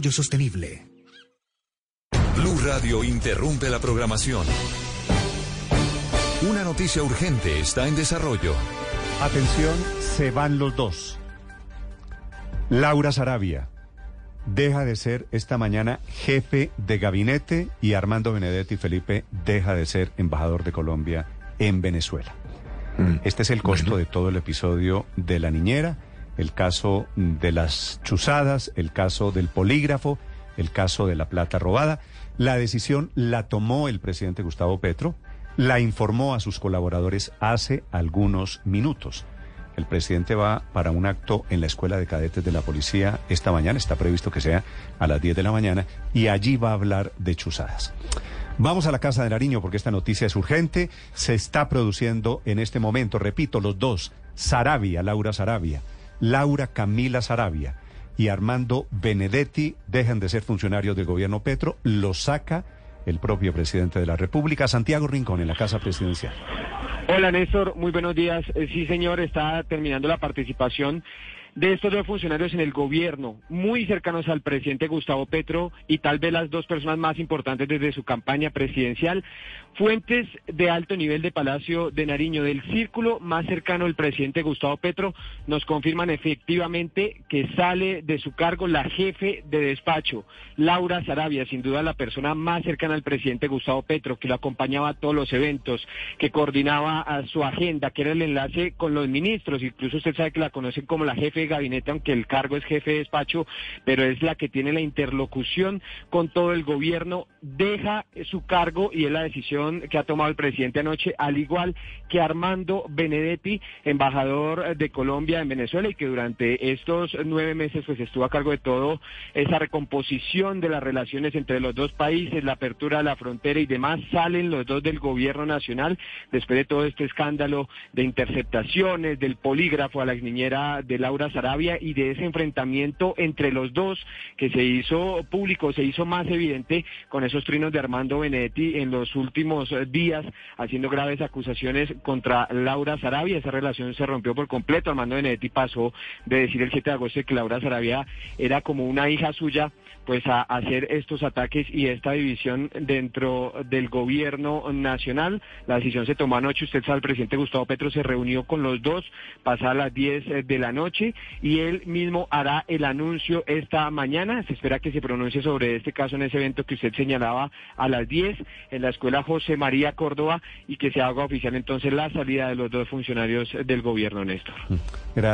sostenible. Blue Radio interrumpe la programación. Una noticia urgente está en desarrollo. Atención, se van los dos. Laura Sarabia deja de ser esta mañana jefe de gabinete y Armando Benedetti Felipe deja de ser embajador de Colombia en Venezuela. Mm. Este es el costo de todo el episodio de la niñera el caso de las chuzadas, el caso del polígrafo, el caso de la plata robada. La decisión la tomó el presidente Gustavo Petro, la informó a sus colaboradores hace algunos minutos. El presidente va para un acto en la Escuela de Cadetes de la Policía esta mañana, está previsto que sea a las 10 de la mañana, y allí va a hablar de chuzadas. Vamos a la Casa de Nariño porque esta noticia es urgente, se está produciendo en este momento, repito, los dos, Sarabia, Laura Sarabia Laura Camila Sarabia y Armando Benedetti dejan de ser funcionarios del gobierno Petro, lo saca el propio presidente de la República, Santiago Rincón, en la Casa Presidencial. Hola Néstor, muy buenos días. Eh, sí señor, está terminando la participación de estos dos funcionarios en el gobierno, muy cercanos al presidente Gustavo Petro y tal vez las dos personas más importantes desde su campaña presidencial, fuentes de alto nivel de Palacio de Nariño, del círculo más cercano al presidente Gustavo Petro, nos confirman efectivamente que sale de su cargo la jefe de despacho, Laura Sarabia, sin duda la persona más cercana al presidente Gustavo Petro, que lo acompañaba a todos los eventos, que coordinaba a su agenda, que era el enlace con los ministros, incluso usted sabe que la conocen como la jefe gabinete, aunque el cargo es jefe de despacho, pero es la que tiene la interlocución con todo el gobierno, deja su cargo y es la decisión que ha tomado el presidente anoche, al igual que Armando Benedetti, embajador de Colombia en Venezuela y que durante estos nueve meses pues estuvo a cargo de todo esa recomposición de las relaciones entre los dos países, la apertura de la frontera y demás, salen los dos del gobierno nacional después de todo este escándalo de interceptaciones, del polígrafo a la niñera de Laura Arabia y de ese enfrentamiento entre los dos que se hizo público, se hizo más evidente con esos trinos de Armando Benedetti en los últimos eh, días, haciendo graves acusaciones contra Laura Sarabia. Esa relación se rompió por completo. Armando Benedetti pasó de decir el 7 de agosto que Laura Sarabia era como una hija suya, pues a hacer estos ataques y esta división dentro del gobierno nacional. La decisión se tomó anoche. Usted sabe, el presidente Gustavo Petro se reunió con los dos, pasadas las 10 eh, de la noche y él mismo hará el anuncio esta mañana. Se espera que se pronuncie sobre este caso en ese evento que usted señalaba a las 10 en la Escuela José María Córdoba y que se haga oficial entonces la salida de los dos funcionarios del gobierno, Néstor. Gracias.